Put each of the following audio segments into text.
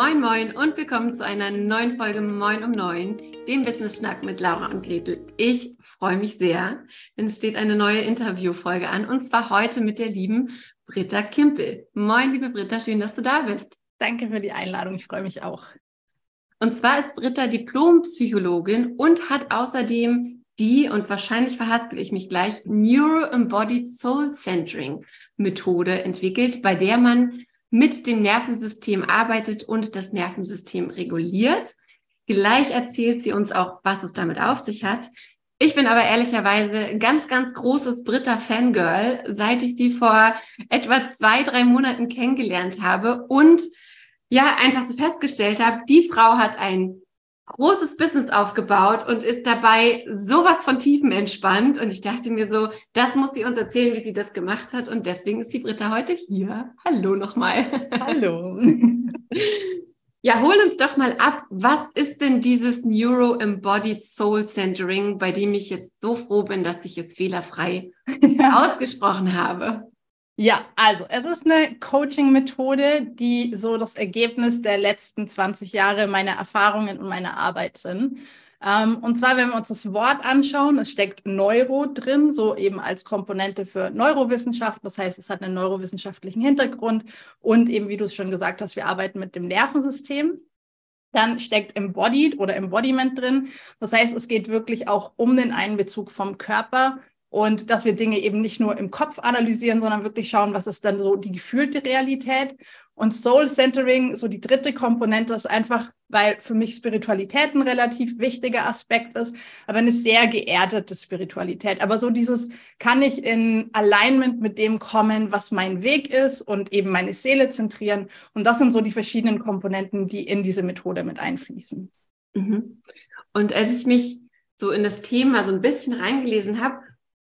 Moin Moin und willkommen zu einer neuen Folge Moin um Neun, dem Business Schnack mit Laura und Gretel. Ich freue mich sehr, denn es steht eine neue Interviewfolge an und zwar heute mit der lieben Britta Kimpel. Moin, liebe Britta, schön, dass du da bist. Danke für die Einladung, ich freue mich auch. Und zwar ist Britta Diplompsychologin und hat außerdem die, und wahrscheinlich verhaspel ich mich gleich, Neuro-Embodied Soul Centering Methode entwickelt, bei der man mit dem Nervensystem arbeitet und das Nervensystem reguliert. Gleich erzählt sie uns auch, was es damit auf sich hat. Ich bin aber ehrlicherweise ganz, ganz großes Britta-Fangirl, seit ich sie vor etwa zwei, drei Monaten kennengelernt habe und ja, einfach so festgestellt habe, die Frau hat ein großes Business aufgebaut und ist dabei sowas von Tiefen entspannt. Und ich dachte mir so, das muss sie uns erzählen, wie sie das gemacht hat. Und deswegen ist die Britta heute hier. Hallo nochmal. Hallo. Ja, hol uns doch mal ab. Was ist denn dieses Neuro Embodied Soul Centering, bei dem ich jetzt so froh bin, dass ich es fehlerfrei ausgesprochen habe? Ja, also es ist eine Coaching-Methode, die so das Ergebnis der letzten 20 Jahre meiner Erfahrungen und meiner Arbeit sind. Ähm, und zwar, wenn wir uns das Wort anschauen, es steckt Neuro drin, so eben als Komponente für Neurowissenschaft. Das heißt, es hat einen neurowissenschaftlichen Hintergrund und eben, wie du es schon gesagt hast, wir arbeiten mit dem Nervensystem. Dann steckt Embodied oder Embodiment drin. Das heißt, es geht wirklich auch um den Einbezug vom Körper und dass wir Dinge eben nicht nur im Kopf analysieren, sondern wirklich schauen, was ist dann so die gefühlte Realität. Und Soul Centering, so die dritte Komponente, ist einfach, weil für mich Spiritualität ein relativ wichtiger Aspekt ist, aber eine sehr geerdete Spiritualität. Aber so dieses, kann ich in Alignment mit dem kommen, was mein Weg ist und eben meine Seele zentrieren. Und das sind so die verschiedenen Komponenten, die in diese Methode mit einfließen. Mhm. Und als ich mich so in das Thema so ein bisschen reingelesen habe,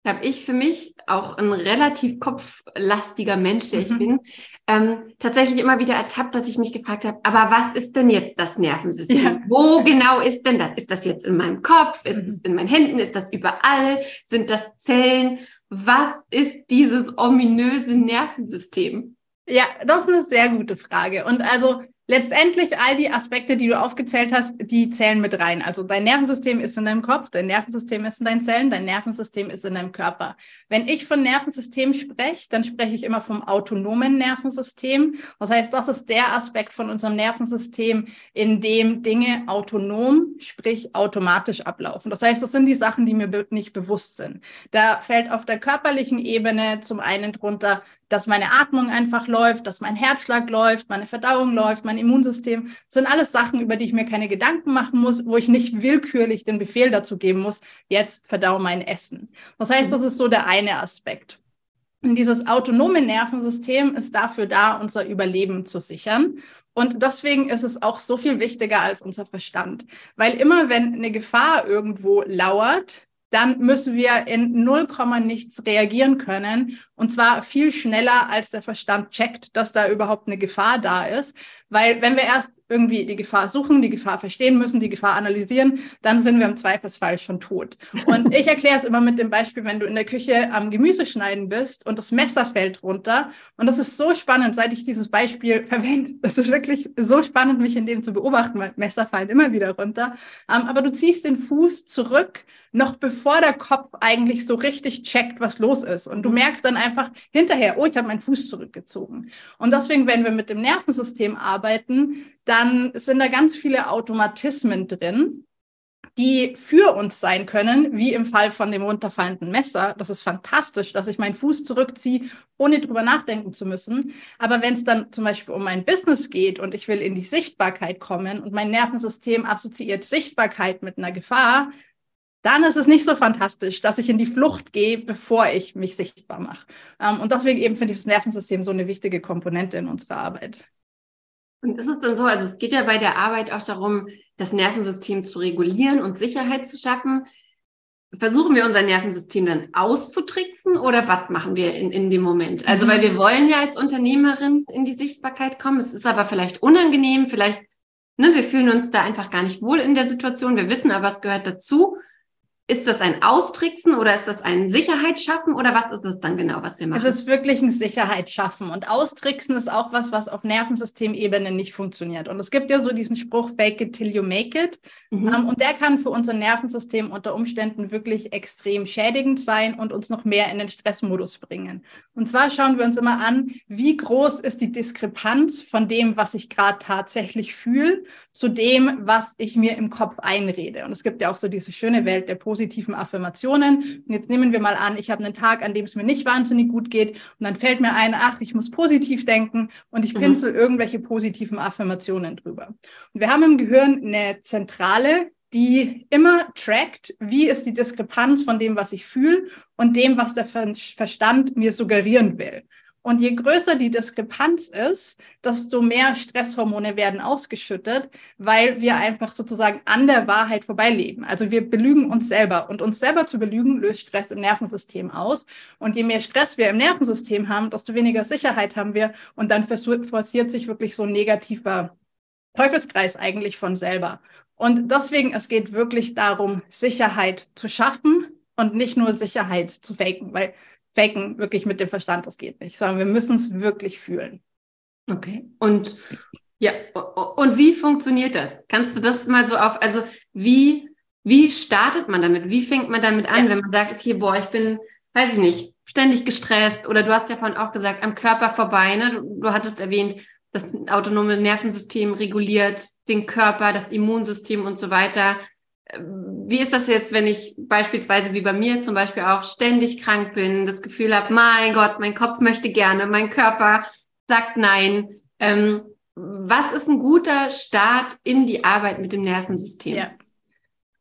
habe ich für mich auch ein relativ kopflastiger Mensch, der mhm. ich bin, ähm, tatsächlich immer wieder ertappt, dass ich mich gefragt habe, aber was ist denn jetzt das Nervensystem? Ja. Wo genau ist denn das? Ist das jetzt in meinem Kopf? Ist es in meinen Händen? Ist das überall? Sind das Zellen? Was ist dieses ominöse Nervensystem? Ja, das ist eine sehr gute Frage. Und also letztendlich all die Aspekte, die du aufgezählt hast, die zählen mit rein. Also dein Nervensystem ist in deinem Kopf, dein Nervensystem ist in deinen Zellen, dein Nervensystem ist in deinem Körper. Wenn ich von Nervensystem spreche, dann spreche ich immer vom autonomen Nervensystem. Das heißt, das ist der Aspekt von unserem Nervensystem, in dem Dinge autonom, sprich automatisch ablaufen. Das heißt, das sind die Sachen, die mir nicht bewusst sind. Da fällt auf der körperlichen Ebene zum einen drunter dass meine Atmung einfach läuft, dass mein Herzschlag läuft, meine Verdauung läuft, mein Immunsystem. Das sind alles Sachen, über die ich mir keine Gedanken machen muss, wo ich nicht willkürlich den Befehl dazu geben muss, jetzt verdau mein Essen. Das heißt, das ist so der eine Aspekt. Und dieses autonome Nervensystem ist dafür da, unser Überleben zu sichern. Und deswegen ist es auch so viel wichtiger als unser Verstand. Weil immer wenn eine Gefahr irgendwo lauert, dann müssen wir in 0, nichts reagieren können. Und zwar viel schneller, als der Verstand checkt, dass da überhaupt eine Gefahr da ist. Weil wenn wir erst irgendwie die Gefahr suchen, die Gefahr verstehen müssen, die Gefahr analysieren, dann sind wir im Zweifelsfall schon tot. Und ich erkläre es immer mit dem Beispiel, wenn du in der Küche am Gemüse schneiden bist und das Messer fällt runter. Und das ist so spannend, seit ich dieses Beispiel verwende. Das ist wirklich so spannend, mich in dem zu beobachten, weil Messer fallen immer wieder runter. Ähm, aber du ziehst den Fuß zurück, noch bevor der Kopf eigentlich so richtig checkt, was los ist. Und du merkst dann einfach hinterher, oh, ich habe meinen Fuß zurückgezogen. Und deswegen, wenn wir mit dem Nervensystem arbeiten, dann sind da ganz viele Automatismen drin, die für uns sein können, wie im Fall von dem runterfallenden Messer. Das ist fantastisch, dass ich meinen Fuß zurückziehe, ohne drüber nachdenken zu müssen. Aber wenn es dann zum Beispiel um mein Business geht und ich will in die Sichtbarkeit kommen und mein Nervensystem assoziiert Sichtbarkeit mit einer Gefahr, dann ist es nicht so fantastisch, dass ich in die Flucht gehe, bevor ich mich sichtbar mache. Ähm, und deswegen eben finde ich das Nervensystem so eine wichtige Komponente in unserer Arbeit. Und ist es dann so, also es geht ja bei der Arbeit auch darum, das Nervensystem zu regulieren und Sicherheit zu schaffen. Versuchen wir unser Nervensystem dann auszutricksen oder was machen wir in, in dem Moment? Also, weil wir mhm. wollen ja als Unternehmerin in die Sichtbarkeit kommen. Es ist aber vielleicht unangenehm, vielleicht, ne, wir fühlen uns da einfach gar nicht wohl in der Situation. Wir wissen aber, es gehört dazu. Ist das ein Austricksen oder ist das ein Sicherheitsschaffen oder was ist das dann genau, was wir machen? Es ist wirklich ein Sicherheitsschaffen und Austricksen ist auch was, was auf Nervensystemebene nicht funktioniert. Und es gibt ja so diesen Spruch, fake it till you make it. Mhm. Um, ähm, und der kann für unser Nervensystem unter Umständen wirklich extrem schädigend sein und uns noch mehr in den Stressmodus bringen. Und zwar schauen wir uns immer an, wie groß ist die Diskrepanz von dem, was ich gerade tatsächlich fühle, zu dem, was ich mir im Kopf einrede. Und es gibt ja auch so diese schöne Welt der positiven Affirmationen. Und jetzt nehmen wir mal an, ich habe einen Tag, an dem es mir nicht wahnsinnig gut geht und dann fällt mir ein, ach, ich muss positiv denken und ich mhm. pinsel irgendwelche positiven Affirmationen drüber. Und wir haben im Gehirn eine Zentrale, die immer trackt, wie ist die Diskrepanz von dem, was ich fühle und dem, was der Verstand mir suggerieren will. Und je größer die Diskrepanz ist, desto mehr Stresshormone werden ausgeschüttet, weil wir einfach sozusagen an der Wahrheit vorbeileben. Also wir belügen uns selber. Und uns selber zu belügen, löst Stress im Nervensystem aus. Und je mehr Stress wir im Nervensystem haben, desto weniger Sicherheit haben wir. Und dann forciert sich wirklich so ein negativer Teufelskreis eigentlich von selber. Und deswegen, es geht wirklich darum, Sicherheit zu schaffen und nicht nur Sicherheit zu faken, weil faken wirklich mit dem Verstand, das geht nicht, sondern wir müssen es wirklich fühlen. Okay. Und ja, und wie funktioniert das? Kannst du das mal so auf, also wie, wie startet man damit? Wie fängt man damit an, ja. wenn man sagt, okay, boah, ich bin, weiß ich nicht, ständig gestresst oder du hast ja vorhin auch gesagt, am Körper vorbei, ne? Du, du hattest erwähnt, das autonome Nervensystem reguliert den Körper, das Immunsystem und so weiter wie ist das jetzt, wenn ich beispielsweise wie bei mir zum Beispiel auch ständig krank bin, das Gefühl habe, mein Gott, mein Kopf möchte gerne, mein Körper sagt nein. Ähm, was ist ein guter Start in die Arbeit mit dem Nervensystem? Ja.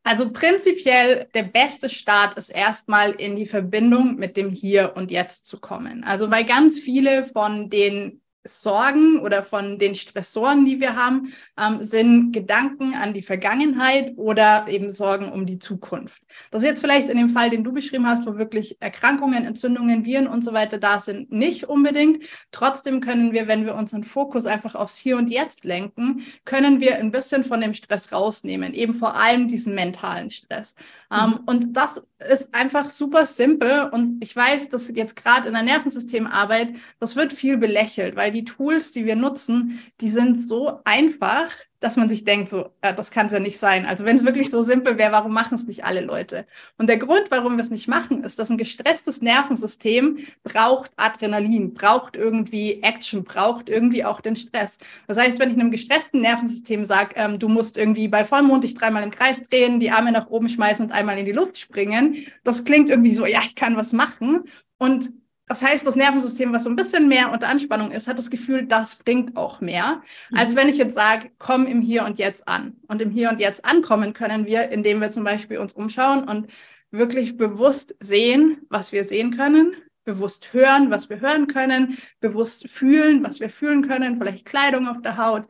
Also prinzipiell der beste Start ist erstmal in die Verbindung mit dem Hier und Jetzt zu kommen. Also weil ganz viele von den Sorgen oder von den Stressoren, die wir haben, ähm, sind Gedanken an die Vergangenheit oder eben Sorgen um die Zukunft. Das ist jetzt vielleicht in dem Fall, den du beschrieben hast, wo wirklich Erkrankungen, Entzündungen, Viren und so weiter da sind, nicht unbedingt. Trotzdem können wir, wenn wir unseren Fokus einfach aufs Hier und Jetzt lenken, können wir ein bisschen von dem Stress rausnehmen, eben vor allem diesen mentalen Stress. Ähm, mhm. und das ist einfach super simpel. Und ich weiß, dass jetzt gerade in der Nervensystemarbeit, das wird viel belächelt, weil die Tools, die wir nutzen, die sind so einfach, dass man sich denkt, so, ja, das kann es ja nicht sein. Also wenn es wirklich so simpel wäre, warum machen es nicht alle Leute? Und der Grund, warum wir es nicht machen, ist, dass ein gestresstes Nervensystem braucht Adrenalin, braucht irgendwie Action, braucht irgendwie auch den Stress. Das heißt, wenn ich einem gestressten Nervensystem sage, ähm, du musst irgendwie bei Vollmond dich dreimal im Kreis drehen, die Arme nach oben schmeißen und einmal in die Luft springen, das klingt irgendwie so, ja, ich kann was machen. Und das heißt, das Nervensystem, was so ein bisschen mehr unter Anspannung ist, hat das Gefühl, das bringt auch mehr, mhm. als wenn ich jetzt sage, komm im Hier und Jetzt an. Und im Hier und Jetzt ankommen können wir, indem wir zum Beispiel uns umschauen und wirklich bewusst sehen, was wir sehen können, bewusst hören, was wir hören können, bewusst fühlen, was wir fühlen können, vielleicht Kleidung auf der Haut,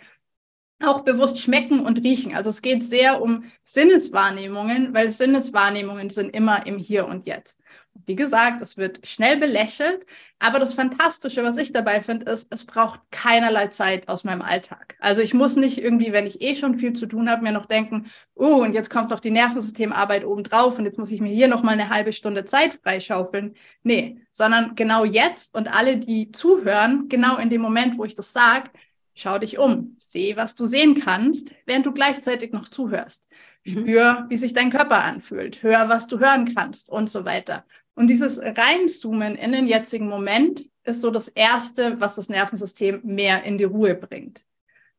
auch bewusst schmecken und riechen. Also es geht sehr um Sinneswahrnehmungen, weil Sinneswahrnehmungen sind immer im Hier und Jetzt. Wie gesagt, es wird schnell belächelt, aber das Fantastische, was ich dabei finde, ist, es braucht keinerlei Zeit aus meinem Alltag. Also ich muss nicht irgendwie, wenn ich eh schon viel zu tun habe, mir noch denken, oh, und jetzt kommt noch die Nervensystemarbeit obendrauf und jetzt muss ich mir hier noch mal eine halbe Stunde Zeit freischaufeln. Nee, sondern genau jetzt und alle, die zuhören, genau in dem Moment, wo ich das sage, schau dich um, seh, was du sehen kannst, während du gleichzeitig noch zuhörst. Mhm. Spür, wie sich dein Körper anfühlt, hör, was du hören kannst und so weiter. Und dieses Reinzoomen in den jetzigen Moment ist so das Erste, was das Nervensystem mehr in die Ruhe bringt.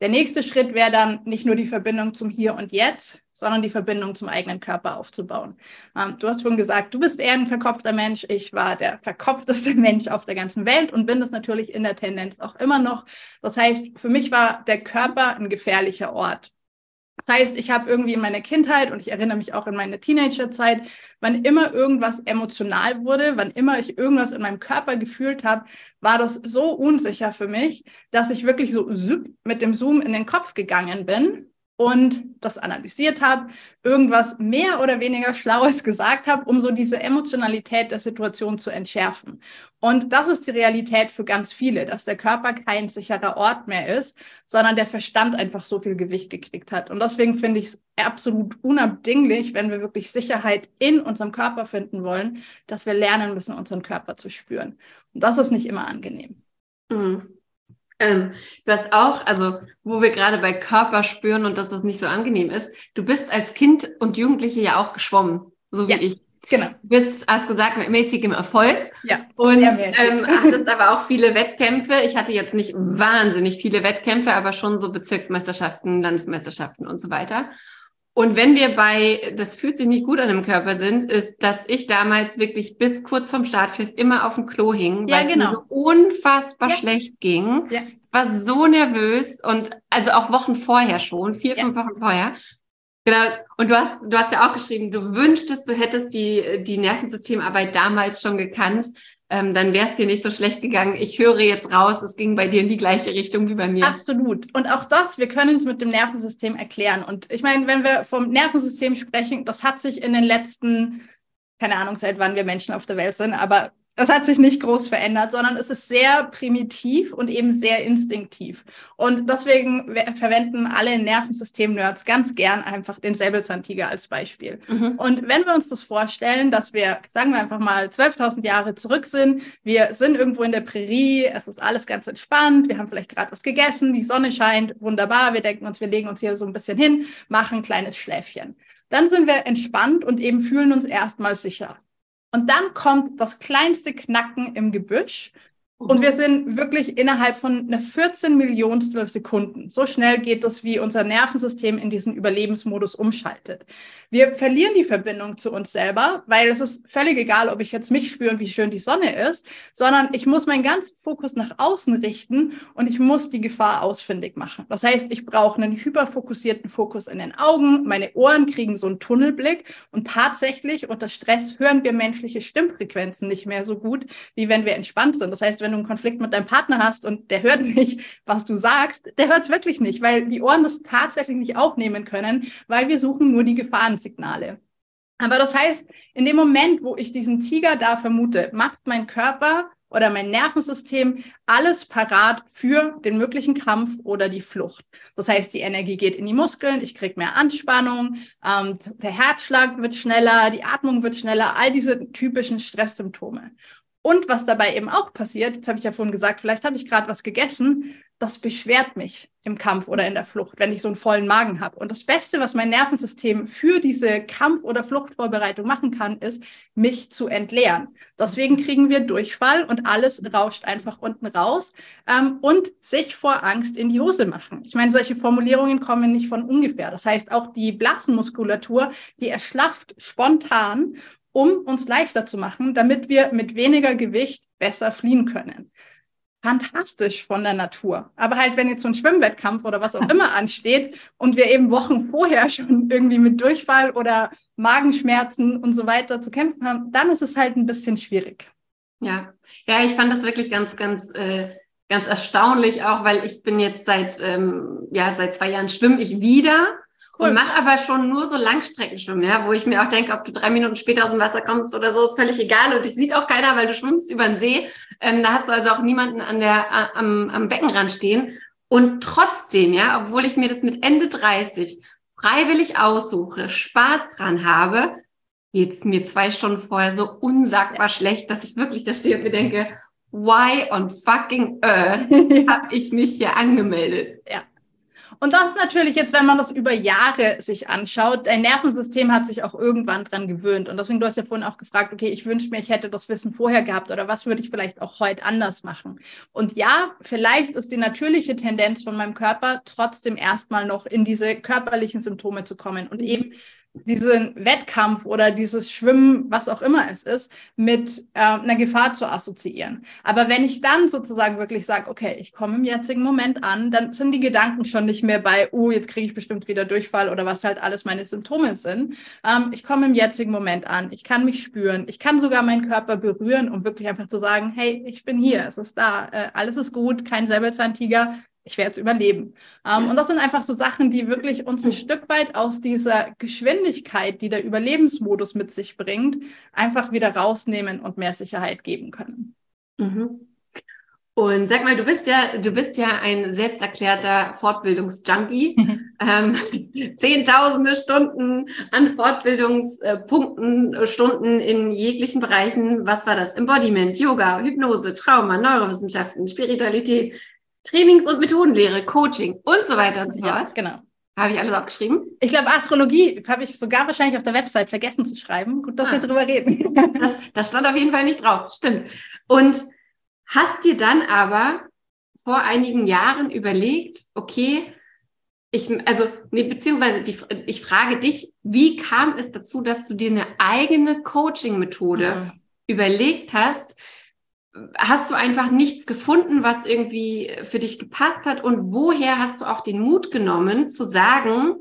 Der nächste Schritt wäre dann nicht nur die Verbindung zum Hier und Jetzt, sondern die Verbindung zum eigenen Körper aufzubauen. Ähm, du hast schon gesagt, du bist eher ein verkopfter Mensch. Ich war der verkopfteste Mensch auf der ganzen Welt und bin das natürlich in der Tendenz auch immer noch. Das heißt, für mich war der Körper ein gefährlicher Ort. Das heißt, ich habe irgendwie in meiner Kindheit und ich erinnere mich auch in meiner Teenagerzeit, wann immer irgendwas emotional wurde, wann immer ich irgendwas in meinem Körper gefühlt habe, war das so unsicher für mich, dass ich wirklich so mit dem Zoom in den Kopf gegangen bin und das analysiert habe, irgendwas mehr oder weniger Schlaues gesagt habe, um so diese Emotionalität der Situation zu entschärfen. Und das ist die Realität für ganz viele, dass der Körper kein sicherer Ort mehr ist, sondern der Verstand einfach so viel Gewicht gekriegt hat. Und deswegen finde ich es absolut unabdinglich, wenn wir wirklich Sicherheit in unserem Körper finden wollen, dass wir lernen müssen, unseren Körper zu spüren. Und das ist nicht immer angenehm. Mhm. Ähm, du hast auch, also wo wir gerade bei Körper spüren und dass das nicht so angenehm ist, du bist als Kind und Jugendliche ja auch geschwommen, so wie ja, ich. Genau. Du bist, hast gesagt, mit mäßigem Erfolg. Ja. Und ähm, hattest aber auch viele Wettkämpfe. Ich hatte jetzt nicht wahnsinnig viele Wettkämpfe, aber schon so Bezirksmeisterschaften, Landesmeisterschaften und so weiter. Und wenn wir bei, das fühlt sich nicht gut an dem Körper sind, ist, dass ich damals wirklich bis kurz vorm Startpfiff immer auf dem Klo hing, ja, weil genau. es mir so unfassbar ja. schlecht ging. Ja. War so nervös und also auch Wochen vorher schon, vier, fünf Wochen vorher. Genau. Und du hast, du hast ja auch geschrieben, du wünschtest, du hättest die, die Nervensystemarbeit damals schon gekannt ähm, dann wäre es dir nicht so schlecht gegangen. Ich höre jetzt raus, es ging bei dir in die gleiche Richtung wie bei mir. Absolut. Und auch das, wir können es mit dem Nervensystem erklären. Und ich meine, wenn wir vom Nervensystem sprechen, das hat sich in den letzten, keine Ahnung, seit wann wir Menschen auf der Welt sind, aber das hat sich nicht groß verändert, sondern es ist sehr primitiv und eben sehr instinktiv. Und deswegen verwenden alle Nervensystem-Nerds ganz gern einfach den Säbelzahntiger als Beispiel. Mhm. Und wenn wir uns das vorstellen, dass wir, sagen wir einfach mal, 12.000 Jahre zurück sind, wir sind irgendwo in der Prärie, es ist alles ganz entspannt, wir haben vielleicht gerade was gegessen, die Sonne scheint, wunderbar, wir denken uns, wir legen uns hier so ein bisschen hin, machen ein kleines Schläfchen. Dann sind wir entspannt und eben fühlen uns erstmal sicher. Und dann kommt das kleinste Knacken im Gebüsch. Und wir sind wirklich innerhalb von einer 14 Millionstel Sekunden. So schnell geht das, wie unser Nervensystem in diesen Überlebensmodus umschaltet. Wir verlieren die Verbindung zu uns selber, weil es ist völlig egal, ob ich jetzt mich spüre und wie schön die Sonne ist, sondern ich muss meinen ganzen Fokus nach außen richten und ich muss die Gefahr ausfindig machen. Das heißt, ich brauche einen hyperfokussierten Fokus in den Augen, meine Ohren kriegen so einen Tunnelblick und tatsächlich unter Stress hören wir menschliche Stimmfrequenzen nicht mehr so gut, wie wenn wir entspannt sind. Das heißt, wenn du einen Konflikt mit deinem Partner hast und der hört nicht, was du sagst, der hört es wirklich nicht, weil die Ohren das tatsächlich nicht aufnehmen können, weil wir suchen nur die Gefahrensignale. Aber das heißt, in dem Moment, wo ich diesen Tiger da vermute, macht mein Körper oder mein Nervensystem alles parat für den möglichen Kampf oder die Flucht. Das heißt, die Energie geht in die Muskeln, ich kriege mehr Anspannung, ähm, der Herzschlag wird schneller, die Atmung wird schneller, all diese typischen Stresssymptome. Und was dabei eben auch passiert, jetzt habe ich ja vorhin gesagt, vielleicht habe ich gerade was gegessen, das beschwert mich im Kampf oder in der Flucht, wenn ich so einen vollen Magen habe. Und das Beste, was mein Nervensystem für diese Kampf- oder Fluchtvorbereitung machen kann, ist, mich zu entleeren. Deswegen kriegen wir Durchfall und alles rauscht einfach unten raus ähm, und sich vor Angst in die Hose machen. Ich meine, solche Formulierungen kommen nicht von ungefähr. Das heißt, auch die Blasenmuskulatur, die erschlafft spontan um uns leichter zu machen, damit wir mit weniger Gewicht besser fliehen können. Fantastisch von der Natur. Aber halt, wenn jetzt so ein Schwimmwettkampf oder was auch immer ansteht und wir eben Wochen vorher schon irgendwie mit Durchfall oder Magenschmerzen und so weiter zu kämpfen haben, dann ist es halt ein bisschen schwierig. Ja, ja, ich fand das wirklich ganz, ganz, äh, ganz erstaunlich auch, weil ich bin jetzt seit, ähm, ja, seit zwei Jahren schwimme ich wieder Cool. Und mach aber schon nur so Langstreckenschwimmen, ja, wo ich mir auch denke, ob du drei Minuten später aus dem Wasser kommst oder so, ist völlig egal. Und dich sieht auch keiner, weil du schwimmst über den See. Ähm, da hast du also auch niemanden an der, am, am Beckenrand stehen. Und trotzdem, ja, obwohl ich mir das mit Ende 30 freiwillig aussuche, Spaß dran habe, geht's mir zwei Stunden vorher so unsagbar schlecht, dass ich wirklich da stehe und mir denke, why on fucking earth habe ich mich hier angemeldet? Ja. Und das natürlich jetzt, wenn man das über Jahre sich anschaut, dein Nervensystem hat sich auch irgendwann dran gewöhnt. Und deswegen, du hast ja vorhin auch gefragt, okay, ich wünsche mir, ich hätte das Wissen vorher gehabt oder was würde ich vielleicht auch heute anders machen? Und ja, vielleicht ist die natürliche Tendenz von meinem Körper trotzdem erstmal noch in diese körperlichen Symptome zu kommen und eben diesen Wettkampf oder dieses Schwimmen, was auch immer es ist, mit äh, einer Gefahr zu assoziieren. Aber wenn ich dann sozusagen wirklich sage, okay, ich komme im jetzigen Moment an, dann sind die Gedanken schon nicht mehr bei, oh, jetzt kriege ich bestimmt wieder Durchfall oder was halt alles meine Symptome sind. Ähm, ich komme im jetzigen Moment an, ich kann mich spüren, ich kann sogar meinen Körper berühren, um wirklich einfach zu sagen, hey, ich bin hier, es ist da, äh, alles ist gut, kein Säbelzahntiger, ich werde es überleben. Ähm, und das sind einfach so Sachen, die wirklich uns ein Stück weit aus dieser Geschwindigkeit, die der Überlebensmodus mit sich bringt, einfach wieder rausnehmen und mehr Sicherheit geben können. Mhm. Und sag mal, du bist ja, du bist ja ein selbsterklärter Fortbildungsjunkie. ähm, zehntausende Stunden an Fortbildungspunkten, Stunden in jeglichen Bereichen. Was war das? Embodiment, Yoga, Hypnose, Trauma, Neurowissenschaften, Spiritualität, Trainings- und Methodenlehre, Coaching und so weiter und so fort. Ja, genau. Habe ich alles aufgeschrieben? Ich glaube, Astrologie habe ich sogar wahrscheinlich auf der Website vergessen zu schreiben. Gut, dass ah. wir drüber reden. das, das stand auf jeden Fall nicht drauf. Stimmt. Und Hast dir dann aber vor einigen Jahren überlegt, okay, ich, also, nee, beziehungsweise die, ich frage dich, wie kam es dazu, dass du dir eine eigene Coaching-Methode mhm. überlegt hast? Hast du einfach nichts gefunden, was irgendwie für dich gepasst hat? Und woher hast du auch den Mut genommen, zu sagen,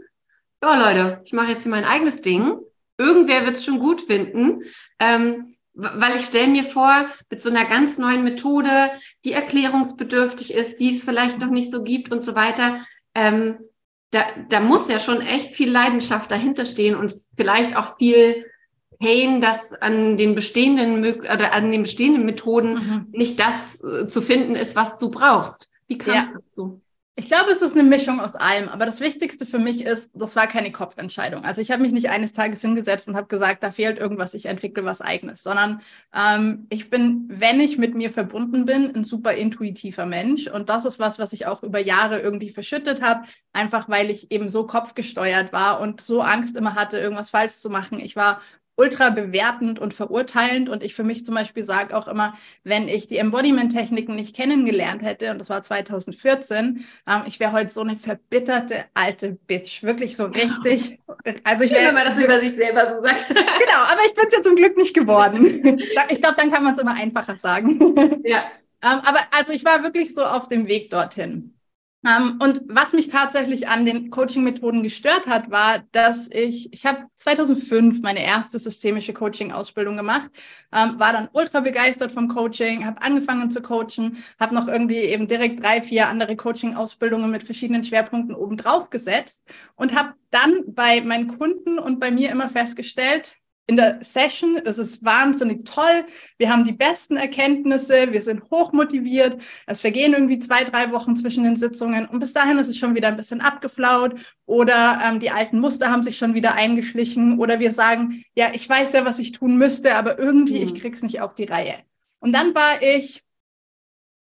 ja, Leute, ich mache jetzt hier mein eigenes Ding. Irgendwer wird es schon gut finden. Ähm, weil ich stelle mir vor, mit so einer ganz neuen Methode, die erklärungsbedürftig ist, die es vielleicht noch nicht so gibt und so weiter, ähm, da, da muss ja schon echt viel Leidenschaft dahinter stehen und vielleicht auch viel Pain, dass an den bestehenden oder an den bestehenden Methoden mhm. nicht das äh, zu finden ist, was du brauchst. Wie kam es ja. dazu? Ich glaube, es ist eine Mischung aus allem. Aber das Wichtigste für mich ist, das war keine Kopfentscheidung. Also ich habe mich nicht eines Tages hingesetzt und habe gesagt, da fehlt irgendwas, ich entwickle was eigenes, sondern ähm, ich bin, wenn ich mit mir verbunden bin, ein super intuitiver Mensch. Und das ist was, was ich auch über Jahre irgendwie verschüttet habe, einfach weil ich eben so kopfgesteuert war und so Angst immer hatte, irgendwas falsch zu machen. Ich war ultra bewertend und verurteilend. Und ich für mich zum Beispiel sage auch immer, wenn ich die Embodiment-Techniken nicht kennengelernt hätte, und das war 2014, ähm, ich wäre heute so eine verbitterte alte Bitch. Wirklich so richtig. Also ich wäre. Wenn man das über sich selber so sagt. genau, aber ich bin es ja zum Glück nicht geworden. Ich glaube, dann kann man es immer einfacher sagen. Ja. Ähm, aber also ich war wirklich so auf dem Weg dorthin. Ähm, und was mich tatsächlich an den Coaching-Methoden gestört hat, war, dass ich, ich habe 2005 meine erste systemische Coaching-Ausbildung gemacht, ähm, war dann ultra begeistert vom Coaching, habe angefangen zu coachen, habe noch irgendwie eben direkt drei, vier andere Coaching-Ausbildungen mit verschiedenen Schwerpunkten obendrauf gesetzt und habe dann bei meinen Kunden und bei mir immer festgestellt, in der Session. Es ist wahnsinnig toll. Wir haben die besten Erkenntnisse. Wir sind hochmotiviert. Es vergehen irgendwie zwei, drei Wochen zwischen den Sitzungen und bis dahin ist es schon wieder ein bisschen abgeflaut oder ähm, die alten Muster haben sich schon wieder eingeschlichen oder wir sagen, ja, ich weiß ja, was ich tun müsste, aber irgendwie mhm. ich krieg's nicht auf die Reihe. Und dann war ich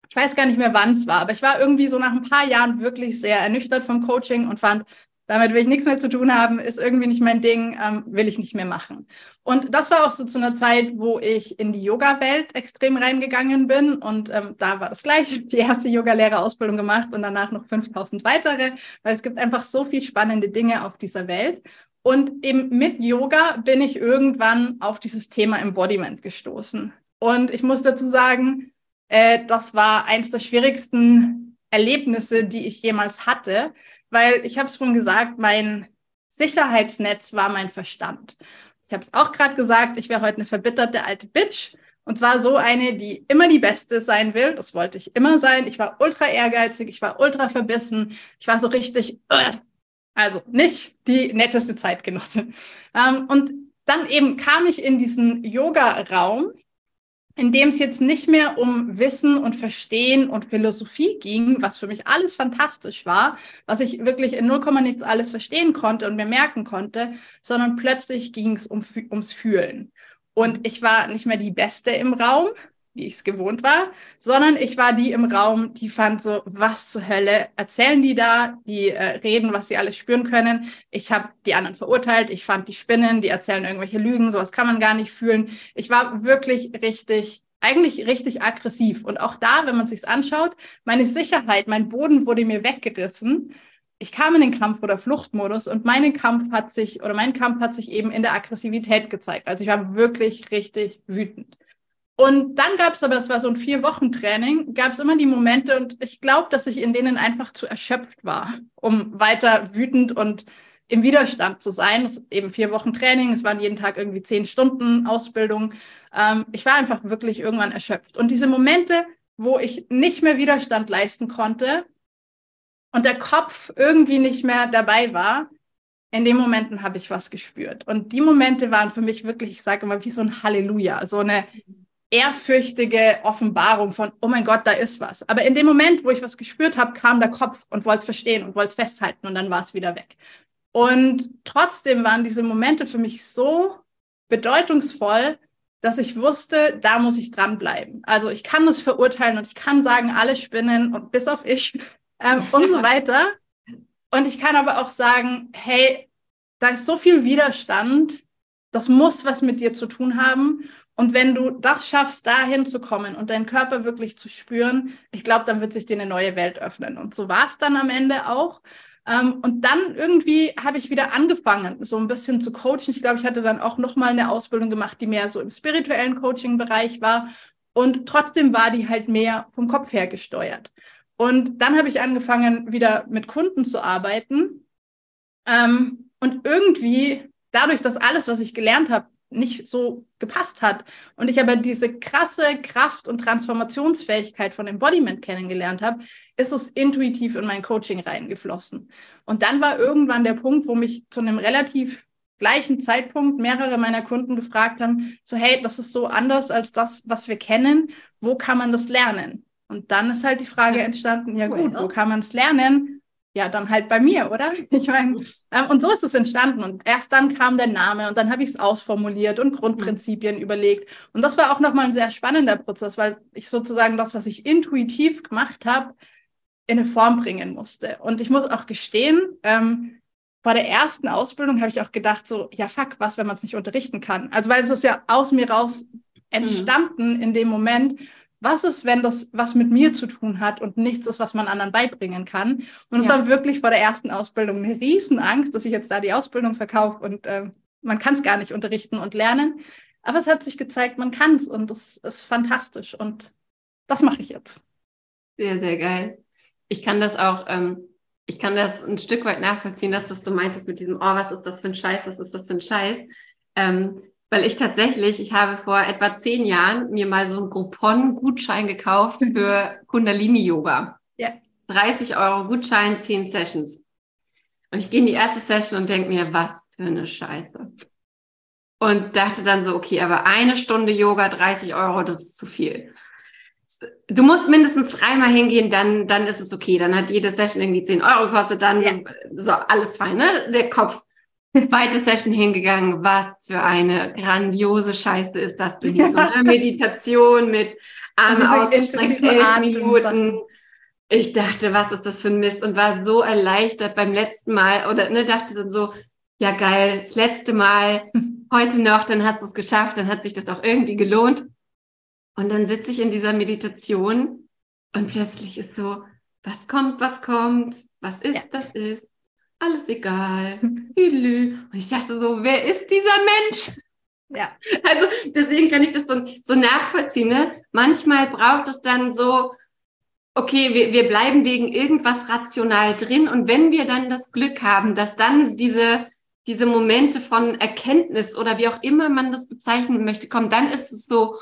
ich weiß gar nicht mehr, wann es war, aber ich war irgendwie so nach ein paar Jahren wirklich sehr ernüchtert vom Coaching und fand, damit will ich nichts mehr zu tun haben, ist irgendwie nicht mein Ding, ähm, will ich nicht mehr machen. Und das war auch so zu einer Zeit, wo ich in die Yoga-Welt extrem reingegangen bin. Und ähm, da war das gleiche, die erste Yoga-Lehrerausbildung gemacht und danach noch 5000 weitere, weil es gibt einfach so viel spannende Dinge auf dieser Welt. Und eben mit Yoga bin ich irgendwann auf dieses Thema Embodiment gestoßen. Und ich muss dazu sagen, äh, das war eines der schwierigsten Erlebnisse, die ich jemals hatte, weil ich habe es vorhin gesagt, mein Sicherheitsnetz war mein Verstand. Ich habe es auch gerade gesagt, ich wäre heute eine verbitterte alte Bitch. Und zwar so eine, die immer die Beste sein will. Das wollte ich immer sein. Ich war ultra ehrgeizig, ich war ultra verbissen. Ich war so richtig, uh, also nicht die netteste Zeitgenossin. Ähm, und dann eben kam ich in diesen Yoga-Raum in dem es jetzt nicht mehr um Wissen und Verstehen und Philosophie ging, was für mich alles fantastisch war, was ich wirklich in 0, nichts alles verstehen konnte und mir merken konnte, sondern plötzlich ging es um, ums Fühlen. Und ich war nicht mehr die Beste im Raum, wie ich es gewohnt war, sondern ich war die im Raum, die fand so, was zur Hölle erzählen die da? Die äh, reden, was sie alles spüren können. Ich habe die anderen verurteilt, ich fand die Spinnen, die erzählen irgendwelche Lügen, sowas kann man gar nicht fühlen. Ich war wirklich richtig eigentlich richtig aggressiv. Und auch da, wenn man sich's anschaut, meine Sicherheit, mein Boden wurde mir weggerissen. Ich kam in den Kampf- oder Fluchtmodus und mein Kampf hat sich oder mein Kampf hat sich eben in der Aggressivität gezeigt. Also ich war wirklich richtig wütend. Und dann gab es aber, es war so ein Vier-Wochen-Training, gab es immer die Momente und ich glaube, dass ich in denen einfach zu erschöpft war, um weiter wütend und im Widerstand zu sein. Es eben vier Wochen Training, es waren jeden Tag irgendwie zehn Stunden Ausbildung. Ähm, ich war einfach wirklich irgendwann erschöpft. Und diese Momente, wo ich nicht mehr Widerstand leisten konnte, und der Kopf irgendwie nicht mehr dabei war, in den Momenten habe ich was gespürt. Und die Momente waren für mich wirklich, ich sage immer, wie so ein Halleluja, so eine ehrfürchtige Offenbarung von, oh mein Gott, da ist was. Aber in dem Moment, wo ich was gespürt habe, kam der Kopf und wollte es verstehen und wollte es festhalten und dann war es wieder weg. Und trotzdem waren diese Momente für mich so bedeutungsvoll, dass ich wusste, da muss ich dranbleiben. Also ich kann das verurteilen und ich kann sagen, alle spinnen und bis auf ich ähm, und so weiter. Und ich kann aber auch sagen, hey, da ist so viel Widerstand, das muss was mit dir zu tun haben. Und wenn du das schaffst, dahin zu kommen und deinen Körper wirklich zu spüren, ich glaube, dann wird sich dir eine neue Welt öffnen. Und so war es dann am Ende auch. Ähm, und dann irgendwie habe ich wieder angefangen, so ein bisschen zu coachen. Ich glaube, ich hatte dann auch nochmal eine Ausbildung gemacht, die mehr so im spirituellen Coaching-Bereich war. Und trotzdem war die halt mehr vom Kopf her gesteuert. Und dann habe ich angefangen, wieder mit Kunden zu arbeiten. Ähm, und irgendwie, dadurch, dass alles, was ich gelernt habe, nicht so gepasst hat und ich aber diese krasse Kraft und Transformationsfähigkeit von Embodiment kennengelernt habe, ist es intuitiv in mein Coaching reingeflossen. Und dann war irgendwann der Punkt, wo mich zu einem relativ gleichen Zeitpunkt mehrere meiner Kunden gefragt haben, so hey, das ist so anders als das, was wir kennen, wo kann man das lernen? Und dann ist halt die Frage entstanden, ja gut, wo kann man es lernen? Ja, dann halt bei mir, oder? Ich meine, ähm, und so ist es entstanden. Und erst dann kam der Name und dann habe ich es ausformuliert und Grundprinzipien mhm. überlegt. Und das war auch nochmal ein sehr spannender Prozess, weil ich sozusagen das, was ich intuitiv gemacht habe, in eine Form bringen musste. Und ich muss auch gestehen, ähm, vor der ersten Ausbildung habe ich auch gedacht, so, ja, fuck, was, wenn man es nicht unterrichten kann? Also, weil es ist ja aus mir raus mhm. entstanden mhm. in dem Moment was ist, wenn das was mit mir zu tun hat und nichts ist, was man anderen beibringen kann? Und es ja. war wirklich vor der ersten Ausbildung eine Riesenangst, dass ich jetzt da die Ausbildung verkaufe und äh, man kann es gar nicht unterrichten und lernen. Aber es hat sich gezeigt, man kann es und das ist fantastisch und das mache ich jetzt. Sehr, sehr geil. Ich kann das auch, ähm, ich kann das ein Stück weit nachvollziehen, dass das du meintest mit diesem, oh, was ist das für ein Scheiß, was ist das für ein Scheiß. Ähm, weil ich tatsächlich, ich habe vor etwa zehn Jahren mir mal so einen Groupon-Gutschein gekauft für Kundalini-Yoga. Ja. 30 Euro Gutschein, 10 Sessions. Und ich gehe in die erste Session und denke mir, was für eine Scheiße. Und dachte dann so, okay, aber eine Stunde Yoga, 30 Euro, das ist zu viel. Du musst mindestens dreimal hingehen, dann, dann ist es okay. Dann hat jede Session irgendwie 10 Euro gekostet, dann ja. so alles fein, ne? Der Kopf Zweite Session hingegangen, was für eine grandiose Scheiße ist das denn hier? So eine Meditation mit Arme ausgestreckt, Minuten. Ich dachte, was ist das für ein Mist? Und war so erleichtert beim letzten Mal oder ne, dachte dann so, ja geil, das letzte Mal, heute noch, dann hast du es geschafft, dann hat sich das auch irgendwie gelohnt. Und dann sitze ich in dieser Meditation und plötzlich ist so, was kommt, was kommt, was ist, ja. das ist alles egal. Und ich dachte so, wer ist dieser Mensch? Ja. Also deswegen kann ich das so, so nachvollziehen. Ne? Manchmal braucht es dann so, okay, wir, wir bleiben wegen irgendwas rational drin. Und wenn wir dann das Glück haben, dass dann diese, diese Momente von Erkenntnis oder wie auch immer man das bezeichnen möchte, kommen, dann ist es so,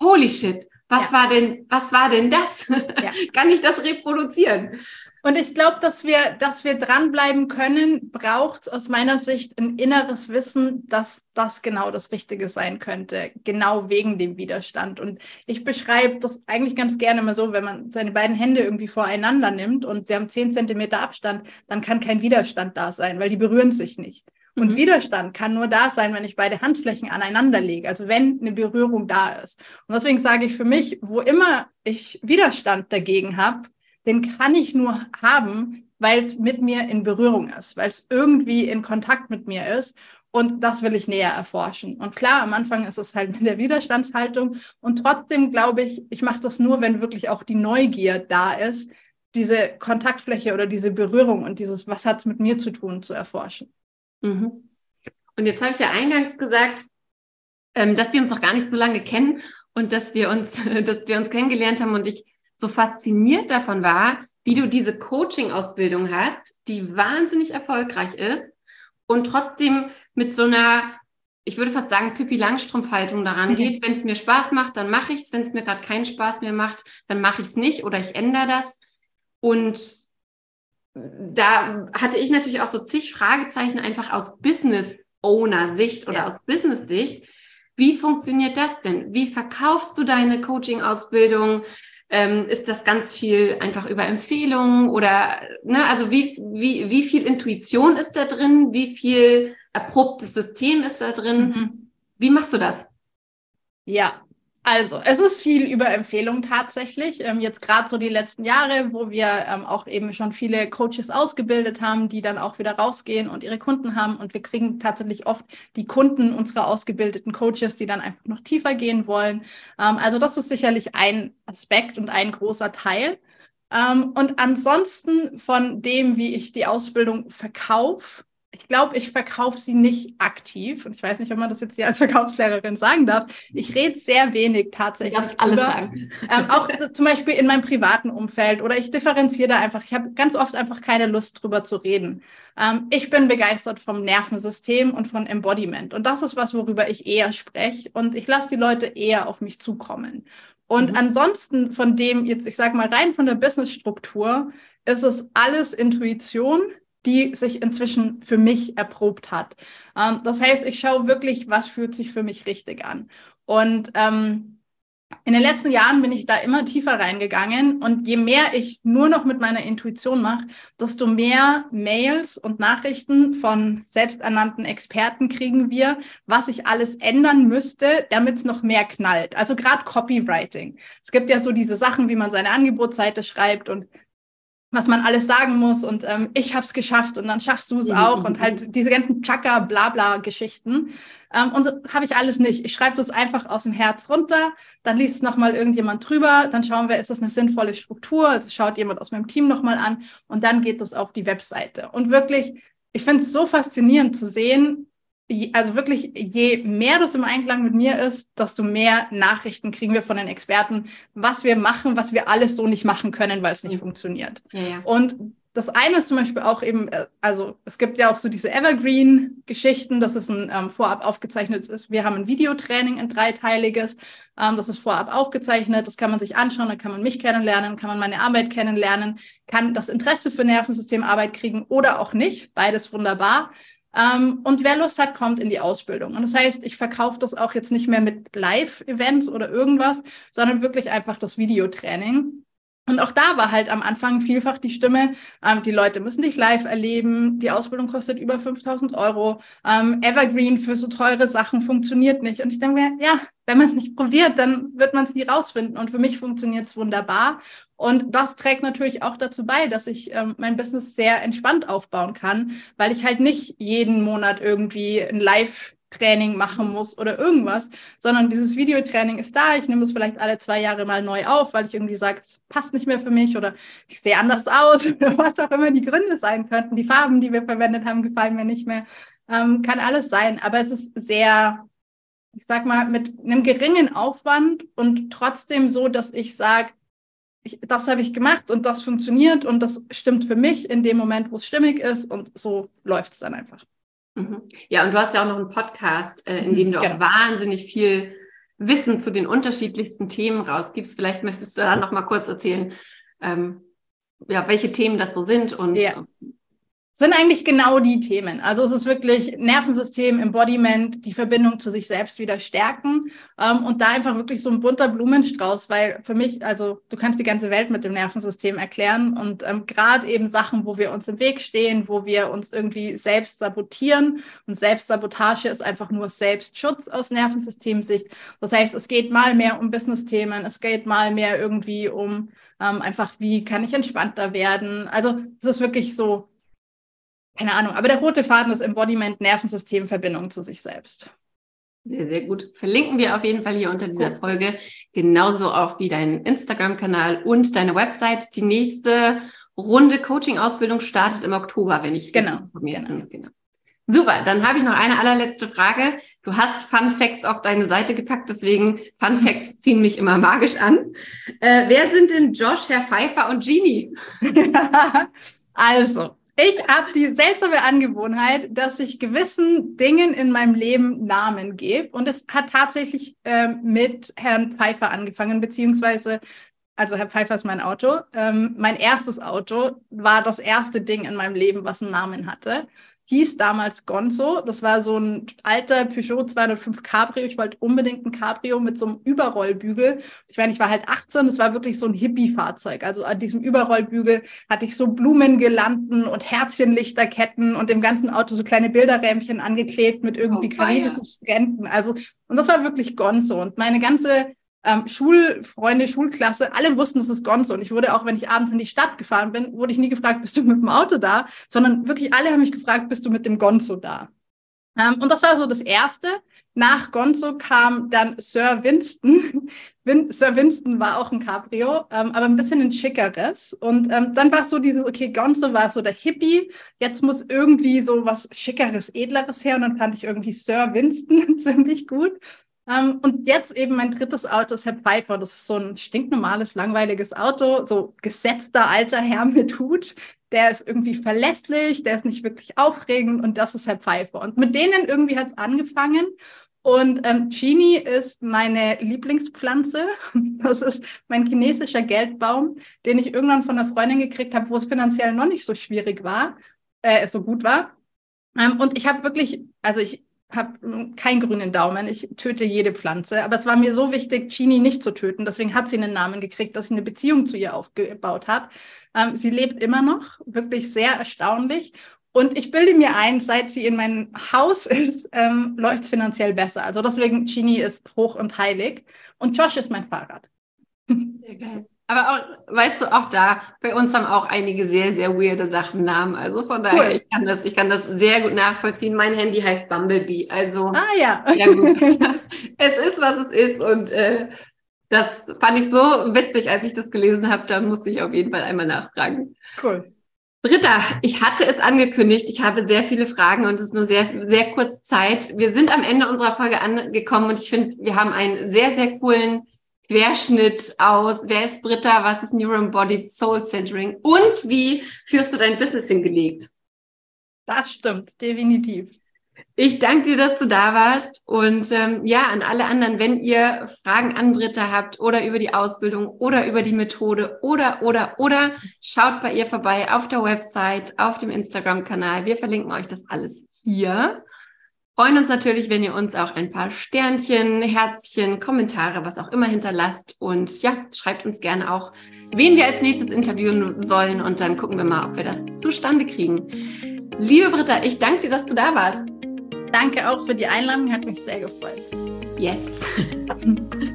holy shit, was ja. war denn, was war denn das? Ja. kann ich das reproduzieren? Und ich glaube, dass wir, dass wir dranbleiben können, braucht es aus meiner Sicht ein inneres Wissen, dass das genau das Richtige sein könnte, genau wegen dem Widerstand. Und ich beschreibe das eigentlich ganz gerne mal so, wenn man seine beiden Hände irgendwie voreinander nimmt und sie haben zehn Zentimeter Abstand, dann kann kein Widerstand da sein, weil die berühren sich nicht. Und mhm. Widerstand kann nur da sein, wenn ich beide Handflächen aneinander lege, also wenn eine Berührung da ist. Und deswegen sage ich für mich, wo immer ich Widerstand dagegen habe, den kann ich nur haben, weil es mit mir in Berührung ist, weil es irgendwie in Kontakt mit mir ist. Und das will ich näher erforschen. Und klar, am Anfang ist es halt mit der Widerstandshaltung. Und trotzdem glaube ich, ich mache das nur, wenn wirklich auch die Neugier da ist, diese Kontaktfläche oder diese Berührung und dieses, was hat es mit mir zu tun, zu erforschen. Mhm. Und jetzt habe ich ja eingangs gesagt, ähm, dass wir uns noch gar nicht so lange kennen und dass wir uns, dass wir uns kennengelernt haben und ich so fasziniert davon war, wie du diese Coaching-Ausbildung hast, die wahnsinnig erfolgreich ist und trotzdem mit so einer, ich würde fast sagen, Pippi Langstrumpf-Haltung daran mhm. geht. Wenn es mir Spaß macht, dann mache ich es. Wenn es mir gerade keinen Spaß mehr macht, dann mache ich es nicht oder ich ändere das. Und da hatte ich natürlich auch so zig Fragezeichen einfach aus Business Owner Sicht oder ja. aus Business Sicht. Wie funktioniert das denn? Wie verkaufst du deine Coaching Ausbildung? Ähm, ist das ganz viel einfach über Empfehlungen oder, ne, also wie, wie, wie viel Intuition ist da drin? Wie viel erprobtes System ist da drin? Mhm. Wie machst du das? Ja, also, es ist viel über Empfehlung tatsächlich. Ähm, jetzt gerade so die letzten Jahre, wo wir ähm, auch eben schon viele Coaches ausgebildet haben, die dann auch wieder rausgehen und ihre Kunden haben. Und wir kriegen tatsächlich oft die Kunden unserer ausgebildeten Coaches, die dann einfach noch tiefer gehen wollen. Ähm, also, das ist sicherlich ein Aspekt und ein großer Teil. Ähm, und ansonsten von dem, wie ich die Ausbildung verkaufe, ich glaube, ich verkaufe sie nicht aktiv. Und ich weiß nicht, ob man das jetzt hier als Verkaufslehrerin sagen darf. Ich rede sehr wenig tatsächlich. Ich darf alles sagen. Ähm, auch zum Beispiel in meinem privaten Umfeld oder ich differenziere da einfach. Ich habe ganz oft einfach keine Lust drüber zu reden. Ähm, ich bin begeistert vom Nervensystem und von Embodiment. Und das ist was, worüber ich eher spreche. Und ich lasse die Leute eher auf mich zukommen. Und mhm. ansonsten von dem jetzt, ich sage mal rein von der Businessstruktur, ist es alles Intuition die sich inzwischen für mich erprobt hat. Ähm, das heißt, ich schaue wirklich, was fühlt sich für mich richtig an. Und ähm, in den letzten Jahren bin ich da immer tiefer reingegangen und je mehr ich nur noch mit meiner Intuition mache, desto mehr Mails und Nachrichten von selbsternannten Experten kriegen wir, was ich alles ändern müsste, damit es noch mehr knallt. Also gerade Copywriting. Es gibt ja so diese Sachen, wie man seine Angebotsseite schreibt und was man alles sagen muss und ähm, ich habe es geschafft und dann schaffst du es auch und halt diese ganzen Chaka-Blabla-Geschichten. Ähm, und habe ich alles nicht. Ich schreibe das einfach aus dem Herz runter, dann liest es nochmal irgendjemand drüber, dann schauen wir, ist das eine sinnvolle Struktur, also schaut jemand aus meinem Team nochmal an und dann geht das auf die Webseite. Und wirklich, ich finde es so faszinierend zu sehen, also wirklich, je mehr das im Einklang mit mir ist, desto mehr Nachrichten kriegen wir von den Experten, was wir machen, was wir alles so nicht machen können, weil es nicht mhm. funktioniert. Ja, ja. Und das eine ist zum Beispiel auch eben, äh, also es gibt ja auch so diese Evergreen-Geschichten, das ist ein ähm, vorab aufgezeichnetes, wir haben ein Videotraining, ein dreiteiliges, ähm, das ist vorab aufgezeichnet, das kann man sich anschauen, da kann man mich kennenlernen, kann man meine Arbeit kennenlernen, kann das Interesse für Nervensystemarbeit kriegen oder auch nicht, beides wunderbar. Ähm, und wer Lust hat, kommt in die Ausbildung. Und das heißt, ich verkaufe das auch jetzt nicht mehr mit Live-Events oder irgendwas, sondern wirklich einfach das Videotraining. Und auch da war halt am Anfang vielfach die Stimme, ähm, die Leute müssen dich live erleben, die Ausbildung kostet über 5000 Euro, ähm, Evergreen für so teure Sachen funktioniert nicht. Und ich denke mir, ja, wenn man es nicht probiert, dann wird man es nie rausfinden. Und für mich funktioniert es wunderbar. Und das trägt natürlich auch dazu bei, dass ich ähm, mein Business sehr entspannt aufbauen kann, weil ich halt nicht jeden Monat irgendwie ein Live Training machen muss oder irgendwas, sondern dieses Videotraining ist da. Ich nehme es vielleicht alle zwei Jahre mal neu auf, weil ich irgendwie sage, es passt nicht mehr für mich oder ich sehe anders aus oder was auch immer die Gründe sein könnten. Die Farben, die wir verwendet haben, gefallen mir nicht mehr. Ähm, kann alles sein, aber es ist sehr, ich sag mal, mit einem geringen Aufwand und trotzdem so, dass ich sage, das habe ich gemacht und das funktioniert und das stimmt für mich in dem Moment, wo es stimmig ist und so läuft es dann einfach. Mhm. Ja, und du hast ja auch noch einen Podcast, äh, in dem du genau. auch wahnsinnig viel Wissen zu den unterschiedlichsten Themen rausgibst. Vielleicht möchtest du da noch mal kurz erzählen, ähm, ja, welche Themen das so sind und ja sind eigentlich genau die Themen. Also es ist wirklich Nervensystem, Embodiment, die Verbindung zu sich selbst wieder stärken ähm, und da einfach wirklich so ein bunter Blumenstrauß, weil für mich, also du kannst die ganze Welt mit dem Nervensystem erklären und ähm, gerade eben Sachen, wo wir uns im Weg stehen, wo wir uns irgendwie selbst sabotieren und Selbstsabotage ist einfach nur Selbstschutz aus Nervensystemsicht. Das heißt, es geht mal mehr um Business-Themen, es geht mal mehr irgendwie um ähm, einfach, wie kann ich entspannter werden. Also es ist wirklich so keine Ahnung, aber der rote Faden ist Embodiment, Nervensystem, Verbindung zu sich selbst. Sehr, sehr gut. Verlinken wir auf jeden Fall hier unter dieser. Folge. Genauso auch wie deinen Instagram-Kanal und deine Website. Die nächste Runde Coaching-Ausbildung startet im Oktober, wenn ich genau, informiert genau. bin. Genau. Super, dann habe ich noch eine allerletzte Frage. Du hast Fun Facts auf deine Seite gepackt, deswegen Fun Facts ziehen mich immer magisch an. Äh, wer sind denn Josh, Herr Pfeiffer und Jeannie? also, ich habe die seltsame Angewohnheit, dass ich gewissen Dingen in meinem Leben Namen gebe. Und es hat tatsächlich äh, mit Herrn Pfeiffer angefangen, beziehungsweise also Herr Pfeiffer ist mein Auto. Ähm, mein erstes Auto war das erste Ding in meinem Leben, was einen Namen hatte hieß damals Gonzo. Das war so ein alter Peugeot 205 Cabrio. Ich wollte unbedingt ein Cabrio mit so einem Überrollbügel. Ich meine, ich war halt 18, das war wirklich so ein Hippie-Fahrzeug. Also an diesem Überrollbügel hatte ich so Blumengelanden und Herzchenlichterketten und dem ganzen Auto so kleine Bilderrämchen angeklebt mit irgendwie oh, karibischen Stränden. Also, und das war wirklich Gonzo. Und meine ganze ähm, Schulfreunde, Schulklasse, alle wussten, es ist Gonzo. Und ich wurde auch, wenn ich abends in die Stadt gefahren bin, wurde ich nie gefragt, bist du mit dem Auto da? Sondern wirklich alle haben mich gefragt, bist du mit dem Gonzo da? Ähm, und das war so das Erste. Nach Gonzo kam dann Sir Winston. Win Sir Winston war auch ein Cabrio, ähm, aber ein bisschen ein schickeres. Und ähm, dann war es so dieses, okay, Gonzo war so der Hippie. Jetzt muss irgendwie so was schickeres, edleres her. Und dann fand ich irgendwie Sir Winston ziemlich gut. Ähm, und jetzt eben mein drittes Auto ist Herr Pfeiffer. Das ist so ein stinknormales, langweiliges Auto, so gesetzter alter Herr mit Hut. Der ist irgendwie verlässlich, der ist nicht wirklich aufregend und das ist Herr Pfeiffer. Und mit denen irgendwie hat es angefangen. Und ähm, Genie ist meine Lieblingspflanze. Das ist mein chinesischer Geldbaum, den ich irgendwann von einer Freundin gekriegt habe, wo es finanziell noch nicht so schwierig war, äh, so gut war. Ähm, und ich habe wirklich, also ich habe keinen grünen Daumen. Ich töte jede Pflanze. Aber es war mir so wichtig, Chini nicht zu töten. Deswegen hat sie einen Namen gekriegt, dass sie eine Beziehung zu ihr aufgebaut hat. Ähm, sie lebt immer noch, wirklich sehr erstaunlich. Und ich bilde mir ein, seit sie in meinem Haus ist, ähm, läuft es finanziell besser. Also deswegen, Chini ist hoch und heilig. Und Josh ist mein Fahrrad. Sehr geil. Aber auch, weißt du, auch da, bei uns haben auch einige sehr, sehr weirde Sachen Namen. Also von daher, cool. ich kann das, ich kann das sehr gut nachvollziehen. Mein Handy heißt Bumblebee. Also ah, ja. ja gut. es ist, was es ist. Und äh, das fand ich so witzig, als ich das gelesen habe. Da musste ich auf jeden Fall einmal nachfragen. Cool. Britta, ich hatte es angekündigt. Ich habe sehr viele Fragen und es ist nur sehr, sehr kurz Zeit. Wir sind am Ende unserer Folge angekommen und ich finde, wir haben einen sehr, sehr coolen Querschnitt aus, wer ist Britta, was ist Embodied Soul Centering und wie führst du dein Business hingelegt? Das stimmt, definitiv. Ich danke dir, dass du da warst. Und ähm, ja, an alle anderen, wenn ihr Fragen an Britta habt oder über die Ausbildung oder über die Methode oder, oder, oder, schaut bei ihr vorbei auf der Website, auf dem Instagram-Kanal. Wir verlinken euch das alles hier freuen uns natürlich, wenn ihr uns auch ein paar Sternchen, Herzchen, Kommentare, was auch immer hinterlasst. Und ja, schreibt uns gerne auch, wen wir als nächstes interviewen sollen. Und dann gucken wir mal, ob wir das zustande kriegen. Liebe Britta, ich danke dir, dass du da warst. Danke auch für die Einladung, hat mich sehr gefreut. Yes.